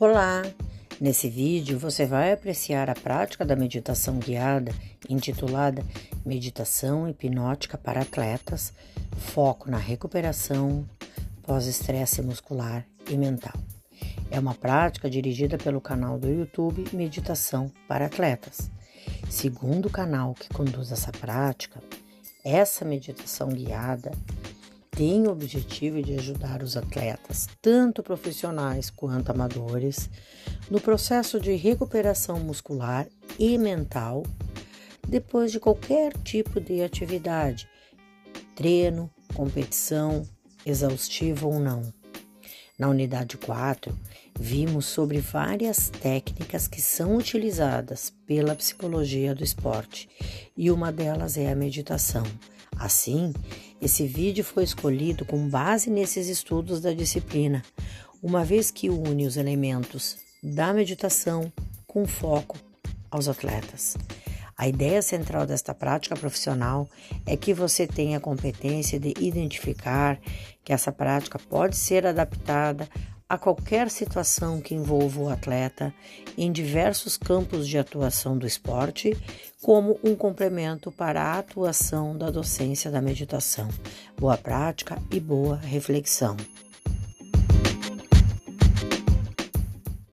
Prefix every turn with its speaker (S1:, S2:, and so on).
S1: Olá! Nesse vídeo você vai apreciar a prática da meditação guiada intitulada Meditação Hipnótica para Atletas, foco na recuperação pós-estresse muscular e mental. É uma prática dirigida pelo canal do YouTube Meditação para Atletas. Segundo o canal que conduz essa prática, essa meditação guiada tem o objetivo de ajudar os atletas, tanto profissionais quanto amadores, no processo de recuperação muscular e mental depois de qualquer tipo de atividade, treino, competição, exaustiva ou não. Na unidade 4, vimos sobre várias técnicas que são utilizadas pela psicologia do esporte e uma delas é a meditação. Assim, esse vídeo foi escolhido com base nesses estudos da disciplina, uma vez que une os elementos da meditação com foco aos atletas. A ideia central desta prática profissional é que você tenha a competência de identificar que essa prática pode ser adaptada a qualquer situação que envolva o atleta em diversos campos de atuação do esporte, como um complemento para a atuação da docência da meditação. Boa prática e boa reflexão.